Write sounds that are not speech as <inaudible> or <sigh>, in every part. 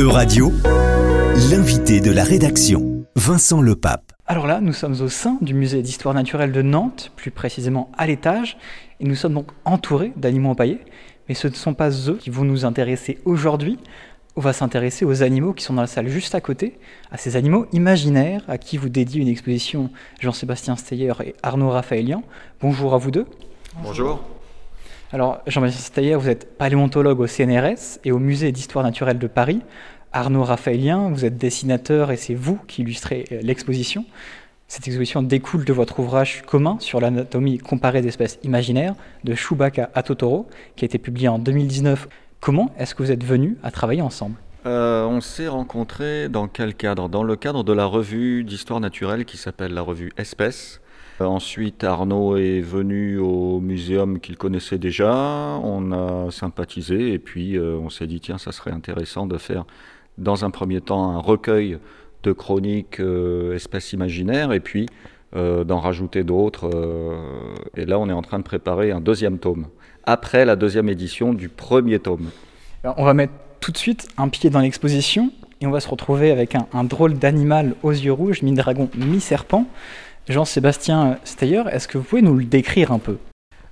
Euradio, l'invité de la rédaction, Vincent Lepape. Alors là, nous sommes au sein du musée d'histoire naturelle de Nantes, plus précisément à l'étage, et nous sommes donc entourés d'animaux empaillés. Mais ce ne sont pas eux qui vont nous intéresser aujourd'hui. On va s'intéresser aux animaux qui sont dans la salle juste à côté, à ces animaux imaginaires à qui vous dédiez une exposition Jean-Sébastien Steyer et Arnaud Raphaëlian. Bonjour à vous deux. Bonjour. Alors, Jean-Baptiste Steyer, vous êtes paléontologue au CNRS et au Musée d'histoire naturelle de Paris. Arnaud Raphaëlien, vous êtes dessinateur et c'est vous qui illustrez euh, l'exposition. Cette exposition découle de votre ouvrage commun sur l'anatomie comparée d'espèces imaginaires de Chewbacca à Totoro, qui a été publié en 2019. Comment est-ce que vous êtes venus à travailler ensemble? Euh, On s'est rencontrés dans quel cadre? Dans le cadre de la revue d'histoire naturelle qui s'appelle la revue Espèces, ensuite, Arnaud est venu au muséum qu'il connaissait déjà, on a sympathisé et puis euh, on s'est dit tiens, ça serait intéressant de faire dans un premier temps un recueil de chroniques euh, espèces imaginaires et puis d'en rajouter d'autres. et là, on est en train de préparer un deuxième tome, après la deuxième édition du premier tome. on va mettre tout de suite un pied dans l'exposition et on va se retrouver avec un drôle d'animal aux yeux rouges, mi-dragon, mi-serpent. Jean-Sébastien Steyer, est-ce que vous pouvez nous le décrire un peu?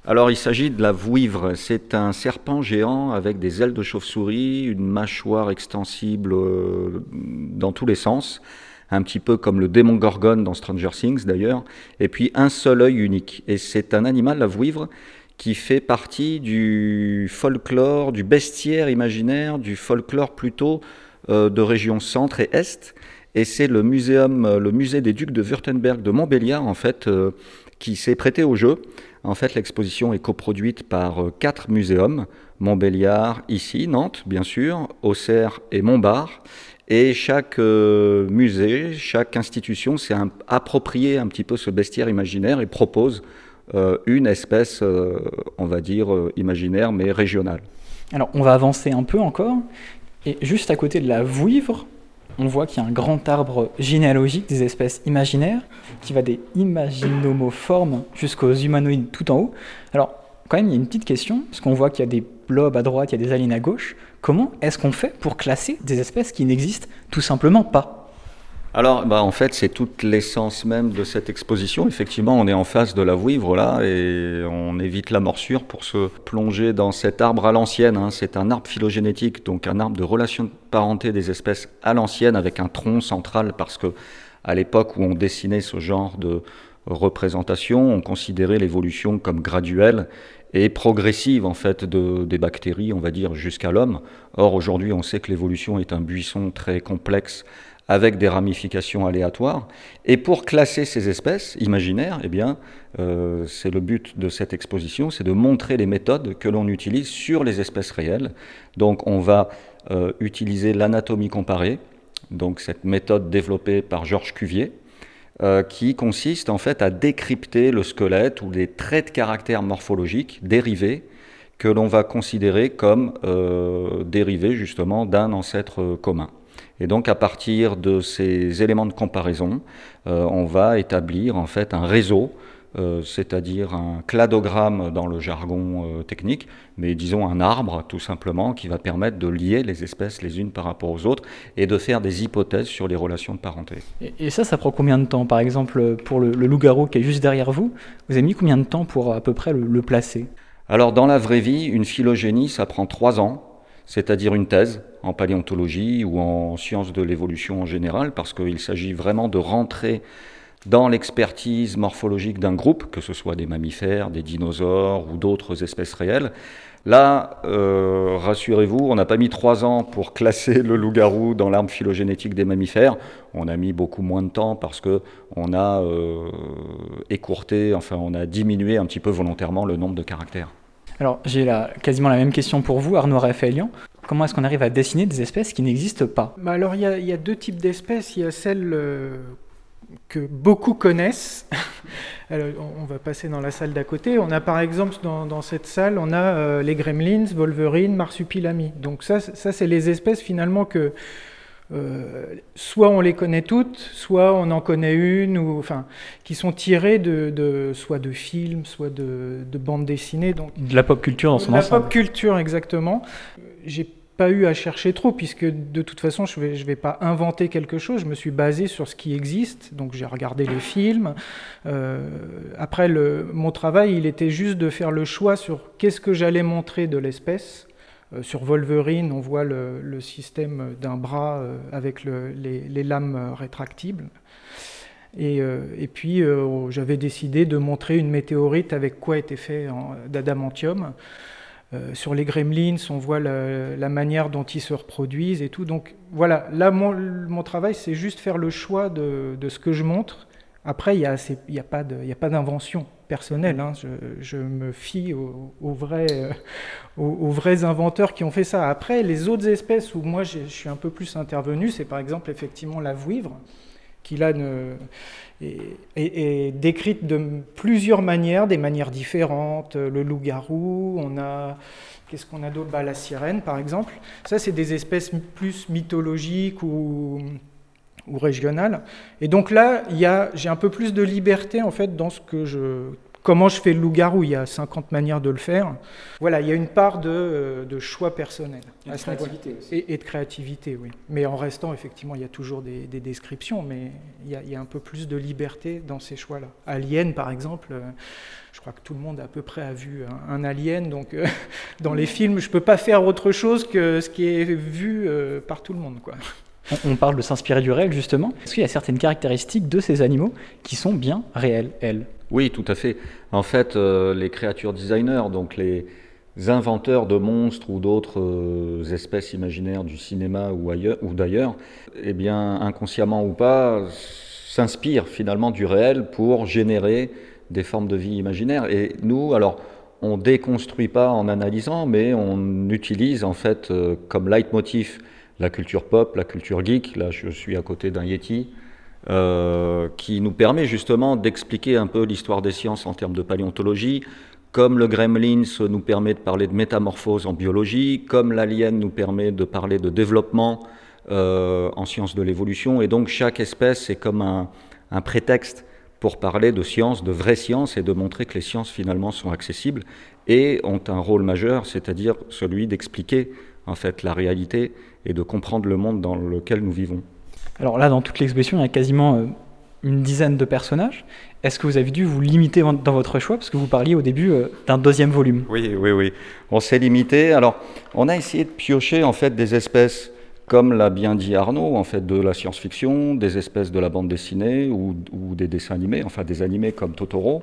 Alors il s'agit de la vouivre, c'est un serpent géant avec des ailes de chauve-souris, une mâchoire extensible euh, dans tous les sens, un petit peu comme le démon Gorgone dans Stranger Things d'ailleurs, et puis un seul œil unique. Et c'est un animal, la vouivre, qui fait partie du folklore, du bestiaire imaginaire, du folklore plutôt euh, de région centre et est, et c'est euh, le musée des Ducs de Württemberg de Montbéliard en fait, euh, qui s'est prêté au jeu. En fait, l'exposition est coproduite par euh, quatre muséums Montbéliard, ici, Nantes, bien sûr, Auxerre et Montbard. Et chaque musée, chaque institution s'est approprié un petit peu ce bestiaire imaginaire et propose une espèce, on va dire, imaginaire, mais régionale. Alors, on va avancer un peu encore. Et juste à côté de la vouivre, on voit qu'il y a un grand arbre généalogique des espèces imaginaires qui va des imaginomoformes jusqu'aux humanoïdes tout en haut. Alors, quand même, il y a une petite question, parce qu'on voit qu'il y a des blobs à droite, il y a des aliens à gauche. Comment est-ce qu'on fait pour classer des espèces qui n'existent tout simplement pas? Alors, bah, en fait, c'est toute l'essence même de cette exposition. Effectivement, on est en face de la vouivre là et on évite la morsure pour se plonger dans cet arbre à l'ancienne. Hein. C'est un arbre phylogénétique, donc un arbre de relation de parenté des espèces à l'ancienne avec un tronc central parce que à l'époque où on dessinait ce genre de représentation, on considérait l'évolution comme graduelle et progressive en fait de, des bactéries, on va dire, jusqu'à l'homme. Or, aujourd'hui, on sait que l'évolution est un buisson très complexe avec des ramifications aléatoires. Et pour classer ces espèces imaginaires, eh bien, euh, c'est le but de cette exposition, c'est de montrer les méthodes que l'on utilise sur les espèces réelles. Donc, on va euh, utiliser l'anatomie comparée, donc cette méthode développée par Georges Cuvier, euh, qui consiste en fait à décrypter le squelette ou les traits de caractère morphologiques dérivés que l'on va considérer comme dérivés justement d'un ancêtre commun. Et donc à partir de ces éléments de comparaison, euh, on va établir en fait un réseau, euh, c'est-à-dire un cladogramme dans le jargon euh, technique, mais disons un arbre tout simplement qui va permettre de lier les espèces les unes par rapport aux autres et de faire des hypothèses sur les relations de parenté. Et, ça, ça prend combien de temps? Par exemple, pour le, loup-garou qui est juste derrière vous, vous avez mis combien de temps pour à peu près le, le placer? Alors dans la vraie vie, une phylogénie, ça prend trois ans c'est-à-dire une thèse en paléontologie ou en sciences de l'évolution en général, parce qu'il s'agit vraiment de rentrer dans l'expertise morphologique d'un groupe, que ce soit des mammifères, des dinosaures ou d'autres espèces réelles. Là, euh, rassurez-vous, on n'a pas mis trois ans pour classer le loup-garou dans l'arbre phylogénétique des mammifères. On a mis beaucoup moins de temps parce que on a euh, écourté, enfin, on a diminué un petit peu volontairement le nombre de caractères. Alors, j'ai quasiment la même question pour vous, Arnaud Raphaëlian. Comment est-ce qu'on arrive à dessiner des espèces qui n'existent pas? Bah Alors, il y, a deux types d'espèces. Il y a celles euh, que beaucoup connaissent. <laughs> on va passer dans la salle d'à côté. On a par exemple dans, cette salle, on a euh, les gremlins, Wolverine, Marsupilami. Donc ça, ça c'est les espèces finalement que euh, soit on les connaît toutes, soit on en connaît une, ou, enfin, qui sont tirées de, soit de films, soit de, bandes dessinées. Donc, de la pop culture dans son de ensemble. La pop culture, exactement. J'ai pas eu à chercher trop, puisque de toute façon, je ne vais, je vais pas inventer quelque chose, je me suis basé sur ce qui existe, donc j'ai regardé les films. Euh, après, le, mon travail, il était juste de faire le choix sur qu'est-ce que j'allais montrer de l'espèce. Euh, sur Wolverine, on voit le, système d'un bras euh, avec le, les, lames rétractibles. Et, euh, puis, euh, j'avais décidé de montrer une météorite avec quoi était fait d'adamantium. Euh, sur les gremlins, on voit la, manière dont ils se reproduisent et tout. Donc voilà, là, mon, travail, c'est juste faire le choix de, ce que je montre. Après, il n'y a, pas d'invention personnelle. Hein. Je, me fie aux, aux, vrais, euh, aux, vrais inventeurs qui ont fait ça. Après, les autres espèces où moi je suis un peu plus intervenu, c'est par exemple effectivement la vouivre, qui là est, décrite de plusieurs manières, des manières différentes. Le loup-garou, on a. Qu'est-ce qu'on a d'autre? Bah, La sirène, par exemple. Ça, c'est des espèces plus mythologiques ou, ou régionales. Et donc là, j'ai un peu plus de liberté, en fait, dans ce que je Comment je fais le loup-garou Il y a 50 manières de le faire. Voilà, il y a une part de, de choix personnel. Et de créativité aussi. Et, et, de créativité, oui. Mais en restant, effectivement, il y a toujours des, des descriptions, mais il y, a, il y, a, un peu plus de liberté dans ces choix-là. Alien, par exemple, je crois que tout le monde à peu près a vu un, un alien, donc euh, <laughs> dans les films, je ne peux pas faire autre chose que ce qui est vu euh, par tout le monde. Quoi. On parle de s'inspirer du réel, justement. Est-ce qu'il y a certaines caractéristiques de ces animaux qui sont bien réelles, elles? Oui, tout à fait. En fait, euh, les créatures designers, donc les inventeurs de monstres ou d'autres euh, espèces imaginaires du cinéma ou, ailleurs, ou d'ailleurs, eh bien, inconsciemment ou pas, s'inspirent finalement du réel pour générer des formes de vie imaginaires. Et nous, alors, on déconstruit pas en analysant, mais on utilise en fait euh, comme leitmotiv la culture pop, la culture geek. Là, je suis à côté d'un Yeti. Euh, qui nous permet justement d'expliquer un peu l'histoire des sciences en termes de paléontologie, comme le Gremlins nous permet de parler de métamorphose en biologie, comme l'alien nous permet de parler de développement euh, en sciences de l'évolution, et donc chaque espèce est comme un, un, prétexte pour parler de sciences, de vraies sciences, et de montrer que les sciences finalement sont accessibles et ont un rôle majeur, c'est-à-dire celui d'expliquer en fait la réalité et de comprendre le monde dans lequel nous vivons. Alors là, dans toute l'exposition, il y a quasiment euh, une dizaine de personnages. Est-ce que vous avez dû vous limiter dans votre choix? Parce que vous parliez au début euh, d'un deuxième volume. Oui, oui, oui. On s'est limité. Alors, on a essayé de piocher en fait des espèces, comme l'a bien dit Arnaud, en fait, de la science-fiction, des espèces de la bande dessinée ou, ou, des dessins animés, enfin des animés comme Totoro.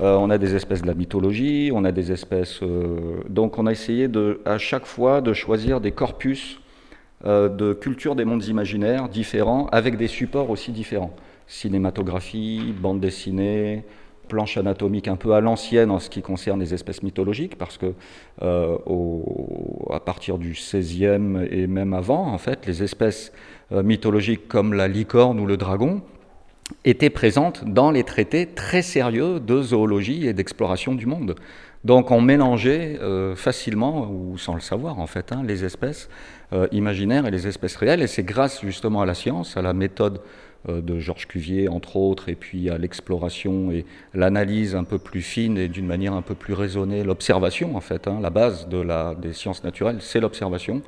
Euh, on a des espèces de la mythologie, on a des espèces. Euh, donc, on a essayé de, à chaque fois de choisir des corpus euh, de culture des mondes imaginaires différents, avec des supports aussi différents. Cinématographie, bande dessinée, planche anatomique un peu à l'ancienne en ce qui concerne les espèces mythologiques, parce que euh, à partir du 16e et même avant, en fait, les espèces euh, mythologiques comme la licorne ou le dragon étaient présentes dans les traités très sérieux de zoologie et d'exploration du monde. Donc on mélangeait euh, facilement, ou sans le savoir en fait, hein, les espèces euh, imaginaires et les espèces réelles. Et c'est grâce justement à la science, à la méthode euh, de Georges Cuvier entre autres, et puis à l'exploration et l'analyse un peu plus fine et d'une manière un peu plus raisonnée, l'observation en fait, hein, la base de la, des sciences naturelles, c'est l'observation.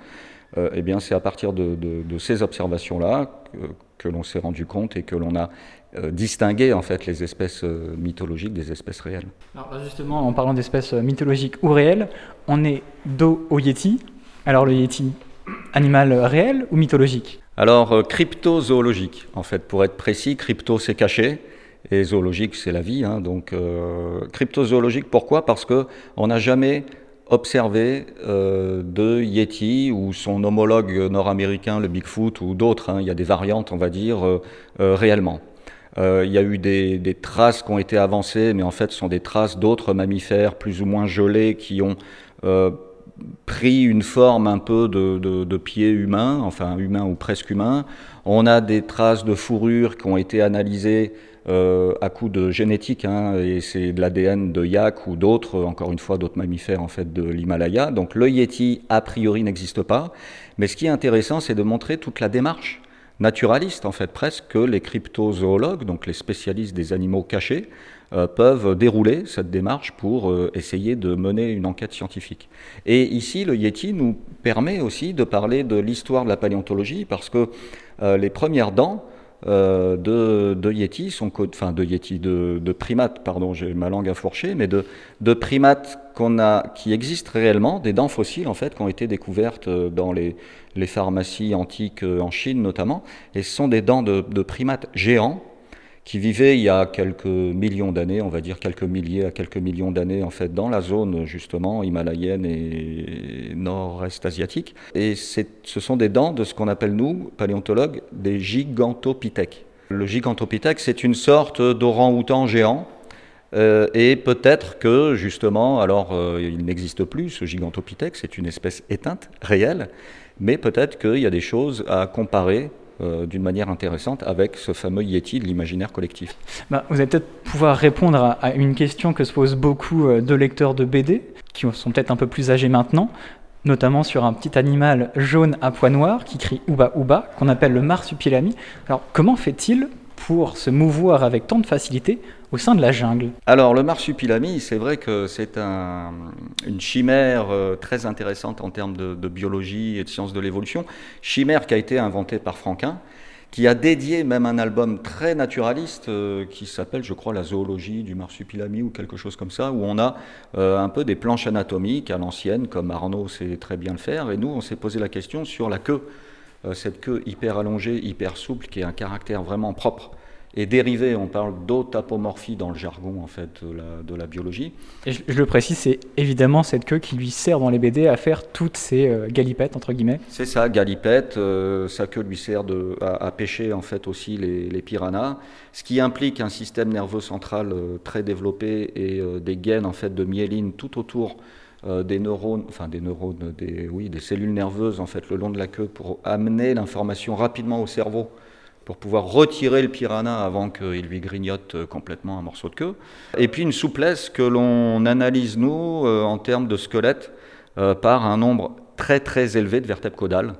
Euh, eh bien c'est à partir de, ces observations-là que, que l'on s'est rendu compte et que l'on a euh, distinguer en fait les espèces euh, mythologiques des espèces réelles. Alors justement, en parlant d'espèces mythologiques ou réelles, on est dos au Yeti. Alors le Yeti, animal réel ou mythologique Alors euh, cryptozoologique, en fait, pour être précis, crypto c'est caché et zoologique c'est la vie. Hein, donc euh, cryptozoologique, pourquoi? Parce que on n'a jamais observé euh, de Yeti ou son homologue nord-américain, le Bigfoot ou d'autres. Hein, il y a des variantes, on va dire, réellement. Il y a eu des, traces qui ont été avancées, mais en fait, ce sont des traces d'autres mammifères plus ou moins gelés qui ont pris une forme un peu de, de, pied humain, enfin humain ou presque humain. On a des traces de fourrure qui ont été analysées euh, à coup de génétique, hein, et c'est de l'ADN de yak ou d'autres, encore une fois d'autres mammifères en fait de l'Himalaya. Donc le yeti a priori n'existe pas, mais ce qui est intéressant, c'est de montrer toute la démarche naturaliste, en fait, presque, que les cryptozoologues, donc les spécialistes des animaux cachés, euh, peuvent dérouler cette démarche pour euh, essayer de mener une enquête scientifique. Et ici, le Yeti nous permet aussi de parler de l'histoire de la paléontologie, parce que euh, les premières dents de, de Yeti sont, enfin de Yeti, de, de primates, pardon, j'ai ma langue à fourcher, mais de, de primates a, qui existent réellement, des dents fossiles en fait, qui ont été découvertes dans les, les pharmacies antiques en Chine notamment, et ce sont des dents de, de primates géants qui vivaient il y a quelques millions d'années, on va dire quelques milliers à quelques millions d'années en fait dans la zone justement himalayenne et nord-est asiatique. Et ce sont des dents de ce qu'on appelle nous, paléontologues, des gigantopithèques. Le gigantopithèque, c'est une sorte d'orang-outan géant. Euh, et peut-être que justement, alors euh, il n'existe plus ce gigantopithèque, c'est une espèce éteinte, réelle, mais peut-être qu'il y a des choses à comparer euh, d'une manière intéressante avec ce fameux Yeti de l'imaginaire collectif. Bah, vous allez peut-être pouvoir répondre à, une question que se posent beaucoup euh, de lecteurs de BD, qui sont peut-être un peu plus âgés maintenant, notamment sur un petit animal jaune à pois noirs qui crie Ouba Ouba, qu'on appelle le marsupilami. Alors comment fait-il pour se mouvoir avec tant de facilité au sein de la jungle. Alors le marsupilami, c'est vrai que c'est une chimère euh, très intéressante en termes de, biologie et de sciences de l'évolution, chimère qui a été inventée par Franquin, qui a dédié même un album très naturaliste euh, qui s'appelle, je crois, La zoologie du marsupilami ou quelque chose comme ça, où on a euh, un peu des planches anatomiques à l'ancienne, comme Arnaud sait très bien le faire, et nous, on s'est posé la question sur la queue, cette queue hyper allongée, hyper souple, qui a un caractère vraiment propre et dérivé, on parle d'autapomorphie dans le jargon en fait de la, biologie. Et je, le précise, c'est évidemment cette queue qui lui sert dans les BD à faire toutes ces euh, galipettes entre guillemets. C'est ça, galipettes. Euh, sa queue lui sert de, à, pêcher en fait aussi les, piranhas, ce qui implique un système nerveux central euh, très développé et des gaines en fait de myéline tout autour des neurones, enfin des neurones, des, oui, des cellules nerveuses en fait le long de la queue pour amener l'information rapidement au cerveau pour pouvoir retirer le piranha avant qu'il lui grignote euh, complètement un morceau de queue. Et puis une souplesse que l'on analyse, nous, euh, en termes de squelette, euh, par un nombre très très élevé de vertèbres caudales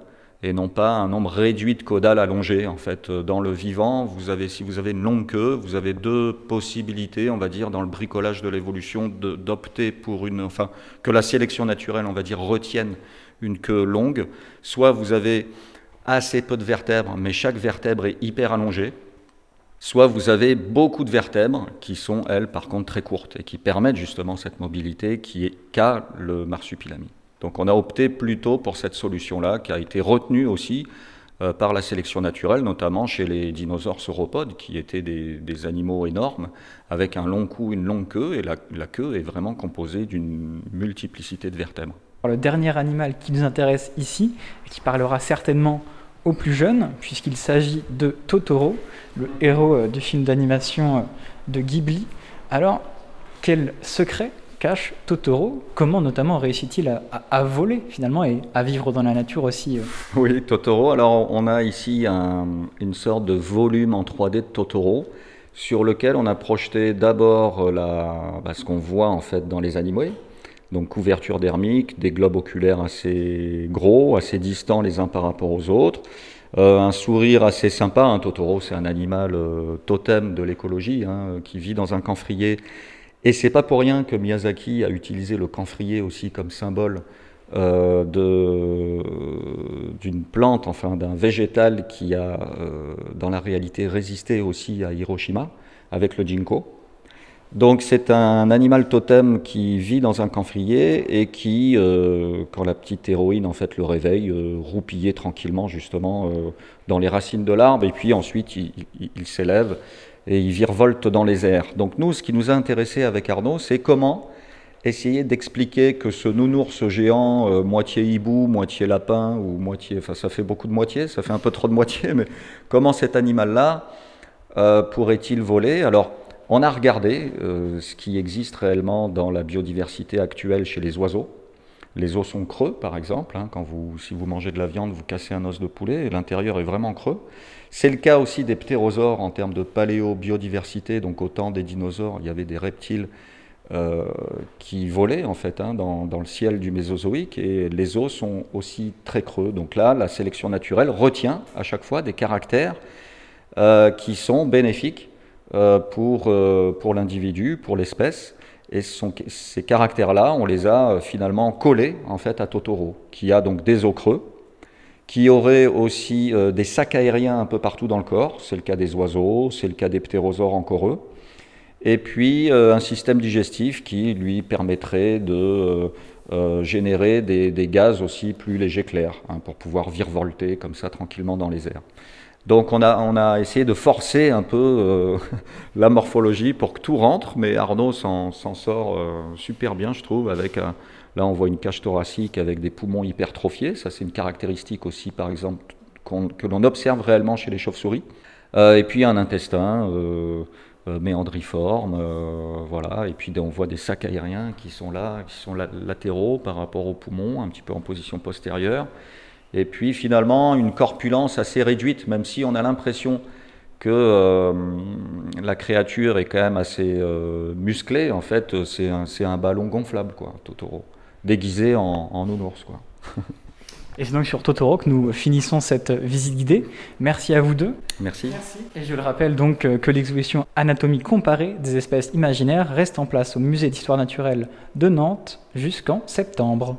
et non pas un nombre réduit de caudales allongées. En fait, dans le vivant, vous avez, si vous avez une longue queue, vous avez deux possibilités, on va dire, dans le bricolage de l'évolution, d'opter pour une, enfin, que la sélection naturelle, on va dire, retienne une queue longue. Soit vous avez assez peu de vertèbres, mais chaque vertèbre est hyper allongée. Soit vous avez beaucoup de vertèbres qui sont, elles, par contre, très courtes et qui permettent justement cette mobilité qui est qu'a le marsupilami. Donc on a opté plutôt pour cette solution-là, qui a été retenue aussi euh, par la sélection naturelle, notamment chez les dinosaures sauropodes, qui étaient des, animaux énormes, avec un long cou, une longue queue, et la, la queue est vraiment composée d'une multiplicité de vertèbres. Le dernier animal qui nous intéresse ici, et qui parlera certainement aux plus jeunes, puisqu'il s'agit de Totoro, le héros euh, du film d'animation euh, de Ghibli. Alors, quel secret cache Totoro? Comment notamment réussit-il à, voler finalement et à vivre dans la nature aussi euh? Oui, Totoro. Alors, on a ici une sorte de volume en 3D de Totoro sur lequel on a projeté d'abord bah, ce qu'on voit en fait dans les animaux, donc couverture dermique, des globes oculaires assez gros, assez distants les uns par rapport aux autres, euh, un sourire assez sympa. Un Totoro, c'est un animal euh, totem de l'écologie hein, qui vit dans un camphrier. Et c'est pas pour rien que Miyazaki a utilisé le camphrier aussi comme symbole euh, d'une plante, enfin d'un végétal qui a dans la réalité résisté aussi à Hiroshima avec le ginkgo. Donc c'est un animal totem qui vit dans un camphrier et qui, euh, quand la petite héroïne en fait le réveille, euh, roupillait tranquillement justement euh, dans les racines de l'arbre et puis ensuite il, s'élève et il virevolte dans les airs. Donc nous, ce qui nous a intéressé avec Arnaud, c'est comment essayer d'expliquer que ce nounours géant, moitié hibou, moitié lapin, ou moitié, enfin ça fait beaucoup de moitié, ça fait un peu trop de moitié, <laughs> mais comment cet animal-là pourrait-il voler? Alors on a regardé euh, ce qui existe réellement dans la biodiversité actuelle chez les oiseaux. Les os sont creux, par exemple. Hein, quand vous, si vous mangez de la viande, vous cassez un os de poulet, et l'intérieur est vraiment creux. C'est le cas aussi des ptérosaures en termes de paléo-biodiversité. Donc, au temps des dinosaures, il y avait des reptiles qui volaient en fait hein, dans, dans, le ciel du Mésozoïque et les os sont aussi très creux. Donc là, la sélection naturelle retient à chaque fois des caractères qui sont bénéfiques pour, pour l'individu, pour l'espèce. Et ces caractères-là, on les a finalement collés en fait à Totoro, qui a donc des os creux, qui aurait aussi euh, des sacs aériens un peu partout dans le corps, c'est le cas des oiseaux, c'est le cas des ptérosaures encore eux, et puis euh, un système digestif qui lui permettrait de euh, générer des, gaz aussi plus légers l'air, hein, pour pouvoir virevolter comme ça tranquillement dans les airs. Donc on a, on a essayé de forcer un peu <laughs> la morphologie pour que tout rentre, mais Arnaud s'en sort super bien, je trouve, avec un, Là, on voit une cage thoracique avec des poumons hypertrophiés. Ça, c'est une caractéristique aussi, par exemple, que l'on observe réellement chez les chauves-souris. Euh, et puis un intestin euh, euh, méandriforme, voilà. Et puis on voit des sacs aériens qui sont là, qui sont latéraux par rapport aux poumons, un petit peu en position postérieure. Et puis finalement une corpulence assez réduite, même si on a l'impression que la créature est quand même assez musclée. En fait, c'est un, un, ballon gonflable, quoi, Totoro déguisé en, en nounours. Quoi. <laughs> Et c'est donc sur Totoro que nous finissons cette visite guidée. Merci à vous deux. Merci. Et je le rappelle donc euh, que l'exposition Anatomie comparée des espèces imaginaires reste en place au Musée d'histoire naturelle de Nantes jusqu'en septembre.